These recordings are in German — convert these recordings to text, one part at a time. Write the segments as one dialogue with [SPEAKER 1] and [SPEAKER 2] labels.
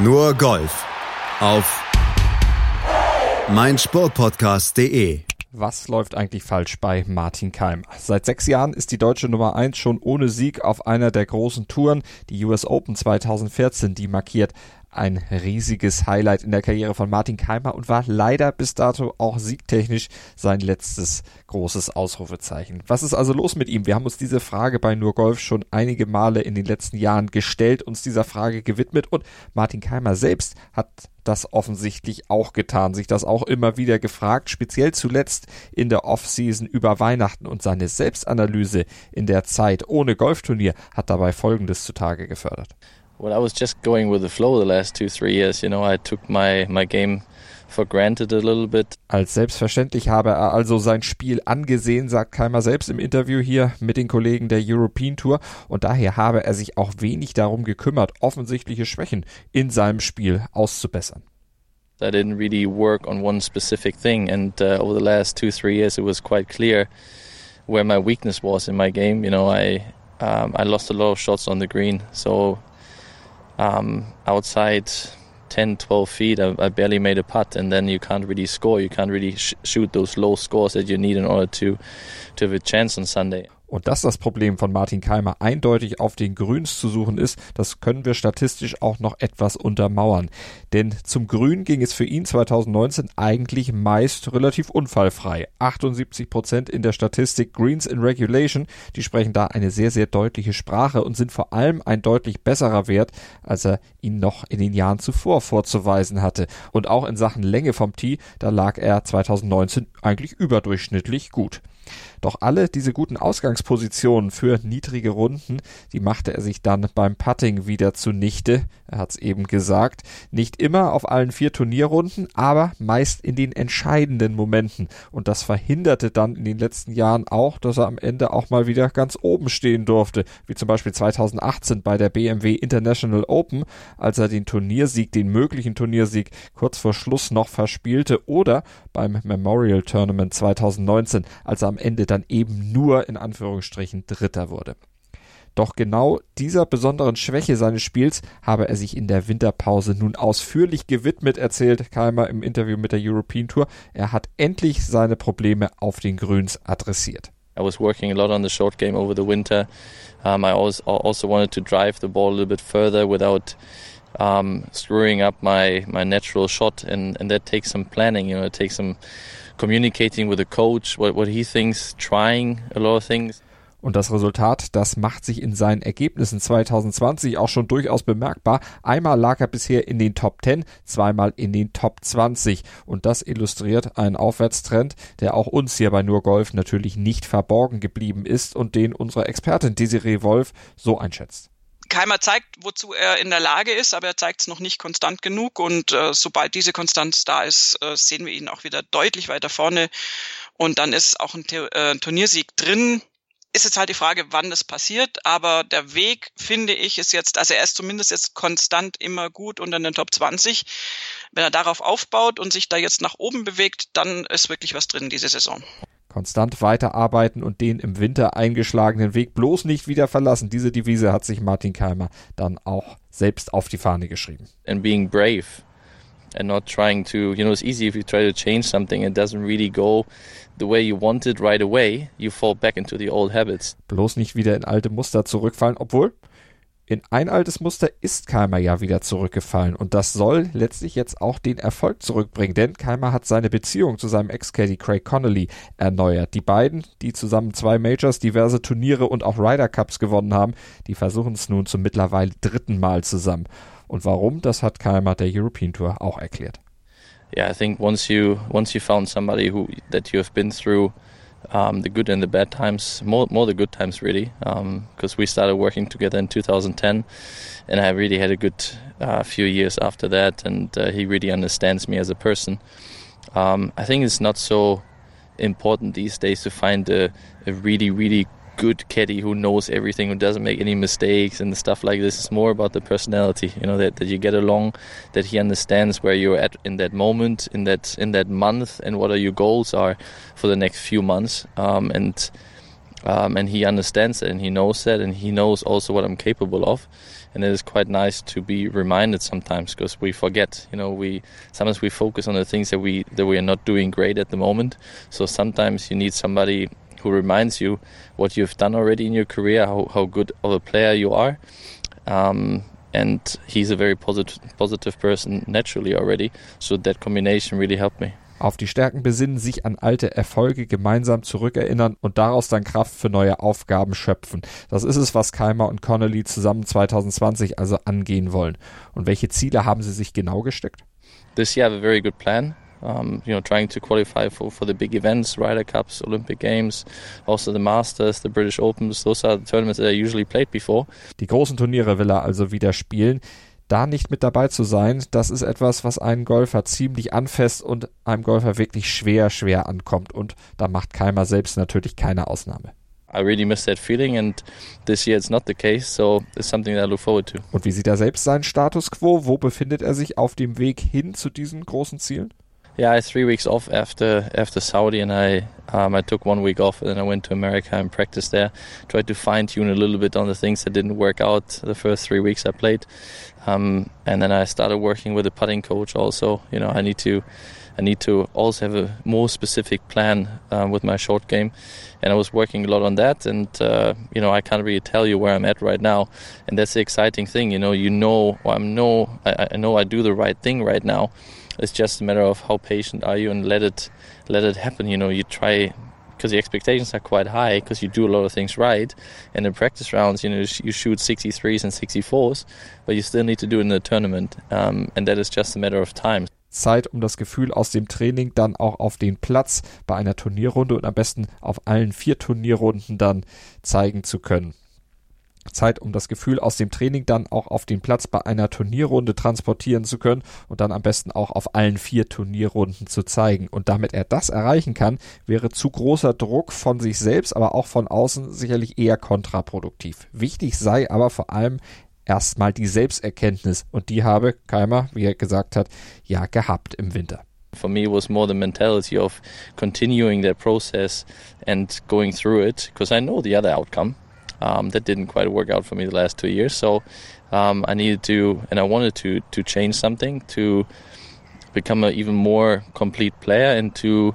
[SPEAKER 1] Nur Golf auf meinsportpodcast.de.
[SPEAKER 2] Was läuft eigentlich falsch bei Martin Keim? Seit sechs Jahren ist die deutsche Nummer eins schon ohne Sieg auf einer der großen Touren, die US Open 2014, die markiert ein riesiges Highlight in der Karriere von Martin Keimer und war leider bis dato auch siegtechnisch sein letztes großes Ausrufezeichen. Was ist also los mit ihm? Wir haben uns diese Frage bei Nur Golf schon einige Male in den letzten Jahren gestellt, uns dieser Frage gewidmet und Martin Keimer selbst hat das offensichtlich auch getan, sich das auch immer wieder gefragt, speziell zuletzt in der Offseason über Weihnachten und seine Selbstanalyse in der Zeit ohne Golfturnier hat dabei Folgendes zutage gefördert.
[SPEAKER 3] Well, I was just going with the flow the last two, three years. You know, I took my, my game for granted a little bit.
[SPEAKER 2] Als selbstverständlich habe er also sein Spiel angesehen, sagt Keimer selbst im Interview hier mit den Kollegen der European Tour und daher habe er sich auch wenig darum gekümmert, offensichtliche Schwächen in seinem Spiel auszubessern.
[SPEAKER 3] I didn't really work on one specific thing, and uh, over the last two, three years, it was quite clear where my weakness was in my game. You know, I um, I lost a lot of shots on the green, so um, outside 10, 12 feet, I, I, barely made a putt, and then you can't really score. You can't really sh- shoot those low scores that you need in order to to have a chance on Sunday.
[SPEAKER 2] Und dass das Problem von Martin Keimer eindeutig auf den Grüns zu suchen ist, das können wir statistisch auch noch etwas untermauern. Denn zum Grün ging es für ihn 2019 eigentlich meist relativ unfallfrei. 78 Prozent in der Statistik Greens in Regulation, die sprechen da eine sehr, sehr deutliche Sprache und sind vor allem ein deutlich besserer Wert, als er ihn noch in den Jahren zuvor vorzuweisen hatte. Und auch in Sachen Länge vom Tee, da lag er 2019 eigentlich überdurchschnittlich gut. Doch alle diese guten Ausgangspositionen für niedrige Runden, die machte er sich dann beim Putting wieder zunichte. Er hat es eben gesagt. Nicht immer auf allen vier Turnierrunden, aber meist in den entscheidenden Momenten. Und das verhinderte dann in den letzten Jahren auch, dass er am Ende auch mal wieder ganz oben stehen durfte. Wie zum Beispiel 2018 bei der BMW International Open, als er den Turniersieg, den möglichen Turniersieg kurz vor Schluss noch verspielte. Oder beim Memorial Tournament 2019, als er am Ende dann eben nur in Anführungsstrichen Dritter wurde. Doch genau dieser besonderen Schwäche seines Spiels habe er sich in der Winterpause nun ausführlich gewidmet, erzählt Keimer im Interview mit der European Tour. Er hat endlich seine Probleme auf den Grüns adressiert.
[SPEAKER 3] I was working a lot on the short game over the winter. Um, I also wanted to drive the ball a little bit further without um, screwing up my, my natural shot, and, and that takes some planning. You know, it takes some communicating with the coach, what, what he thinks, trying a lot of things.
[SPEAKER 2] Und das Resultat, das macht sich in seinen Ergebnissen 2020 auch schon durchaus bemerkbar. Einmal lag er bisher in den Top 10, zweimal in den Top 20. Und das illustriert einen Aufwärtstrend, der auch uns hier bei Nur Golf natürlich nicht verborgen geblieben ist und den unsere Expertin Desiree Wolf so einschätzt.
[SPEAKER 4] Keimer zeigt, wozu er in der Lage ist, aber er zeigt es noch nicht konstant genug. Und äh, sobald diese Konstanz da ist, äh, sehen wir ihn auch wieder deutlich weiter vorne. Und dann ist auch ein äh, Turniersieg drin. Ist jetzt halt die Frage, wann das passiert. Aber der Weg, finde ich, ist jetzt, also er ist zumindest jetzt konstant immer gut unter den Top 20. Wenn er darauf aufbaut und sich da jetzt nach oben bewegt, dann ist wirklich was drin diese Saison
[SPEAKER 2] konstant weiterarbeiten und den im Winter eingeschlagenen Weg bloß nicht wieder verlassen. Diese Devise hat sich Martin Keimer dann auch selbst auf die Fahne geschrieben.
[SPEAKER 3] And being brave and not trying to, you know, it's easy if you try to change something it doesn't really go the way you want it right away, you fall back into the old habits.
[SPEAKER 2] Bloß nicht wieder in alte Muster zurückfallen, obwohl in ein altes Muster ist Keimer ja wieder zurückgefallen und das soll letztlich jetzt auch den Erfolg zurückbringen, denn Keimer hat seine Beziehung zu seinem Ex-Caddy Craig Connolly erneuert. Die beiden, die zusammen zwei Majors, diverse Turniere und auch Ryder Cups gewonnen haben, die versuchen es nun zum mittlerweile dritten Mal zusammen. Und warum, das hat Keimer der European Tour auch erklärt.
[SPEAKER 3] Yeah, I think once you once you found somebody who that you have been through um, the good and the bad times, more more the good times really, because um, we started working together in 2010, and I really had a good uh, few years after that, and uh, he really understands me as a person. Um, I think it's not so important these days to find a, a really really good caddy who knows everything, who doesn't make any mistakes and stuff like this. It's more about the personality, you know, that, that you get along, that he understands where you're at in that moment, in that in that month, and what are your goals are for the next few months. Um, and um, and he understands it, and he knows that, and he knows also what I'm capable of. and it is quite nice to be reminded sometimes because we forget. You know, we sometimes we focus on the things that we that we are not doing great at the moment. So sometimes you need somebody who reminds you what you've done already in your career, how, how good of a player you are. Um, and he's a very positive, positive person naturally already. So that combination really helped me.
[SPEAKER 2] Auf die Stärken besinnen, sich an alte Erfolge gemeinsam zurückerinnern und daraus dann Kraft für neue Aufgaben schöpfen. Das ist es, was Keimer und Connolly zusammen 2020 also angehen wollen. Und welche Ziele haben sie sich genau gesteckt?
[SPEAKER 3] This year I have a very good plan. Um, you know, trying to qualify for, for the big events, Ryder Cups, Olympic Games, also the Masters, the British Opens. Those are the tournaments that I usually played before.
[SPEAKER 2] Die großen Turniere will er also wieder spielen. Da nicht mit dabei zu sein, das ist etwas, was einen Golfer ziemlich anfasst und einem Golfer wirklich schwer, schwer ankommt. Und da macht Keimer selbst natürlich keine Ausnahme.
[SPEAKER 3] I really miss that feeling and this year it's not the case, so it's something that I look forward to.
[SPEAKER 2] Und wie sieht er selbst seinen Status quo? Wo befindet er sich auf dem Weg hin zu diesen großen Zielen?
[SPEAKER 3] Yeah, I had three weeks off after after Saudi, and I um, I took one week off, and then I went to America and practiced there. Tried to fine tune a little bit on the things that didn't work out the first three weeks I played, um, and then I started working with a putting coach. Also, you know, I need to I need to also have a more specific plan um, with my short game, and I was working a lot on that. And uh, you know, I can't really tell you where I'm at right now, and that's the exciting thing. You know, you know, I'm know I, I know I do the right thing right now it's just a matter of how patient are you and let it let it happen. You know, you try because the expectations are quite high because you do a lot of things right. And in practice rounds, you know, you shoot 63s and 64s, but you still need to do it in the tournament, um, and that is just a matter of time.
[SPEAKER 2] Zeit, um das Gefühl aus dem Training dann auch auf den Platz bei einer Turnierrunde und am besten auf allen vier Turnierrunden dann zeigen zu können. Zeit, um das Gefühl aus dem Training dann auch auf den Platz bei einer Turnierrunde transportieren zu können und dann am besten auch auf allen vier Turnierrunden zu zeigen. Und damit er das erreichen kann, wäre zu großer Druck von sich selbst, aber auch von außen sicherlich eher kontraproduktiv. Wichtig sei aber vor allem erstmal die Selbsterkenntnis und die habe Keimer, wie er gesagt hat, ja gehabt im Winter.
[SPEAKER 3] For me, it was more the mentality of continuing that process and going through it because I know the other outcome. Um, that didn't quite work out for me the last two years. So um, I needed to, and I wanted to, to change something to become an even more complete player and to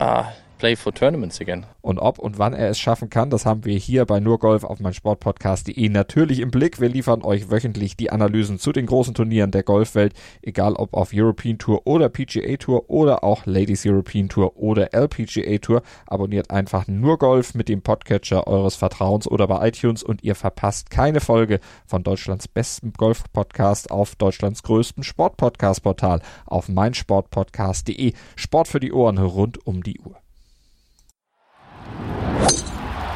[SPEAKER 3] uh, play for tournaments again.
[SPEAKER 2] Und ob und wann er es schaffen kann, das haben wir hier bei nurgolf auf meinsportpodcast.de natürlich im Blick. Wir liefern euch wöchentlich die Analysen zu den großen Turnieren der Golfwelt, egal ob auf European Tour oder PGA Tour oder auch Ladies European Tour oder LPGA Tour. Abonniert einfach nur Golf mit dem Podcatcher eures Vertrauens oder bei iTunes und ihr verpasst keine Folge von Deutschlands besten Golf-Podcast auf Deutschlands größtem Sport-Podcast-Portal auf meinsportpodcast.de. Sport für die Ohren rund um die Uhr.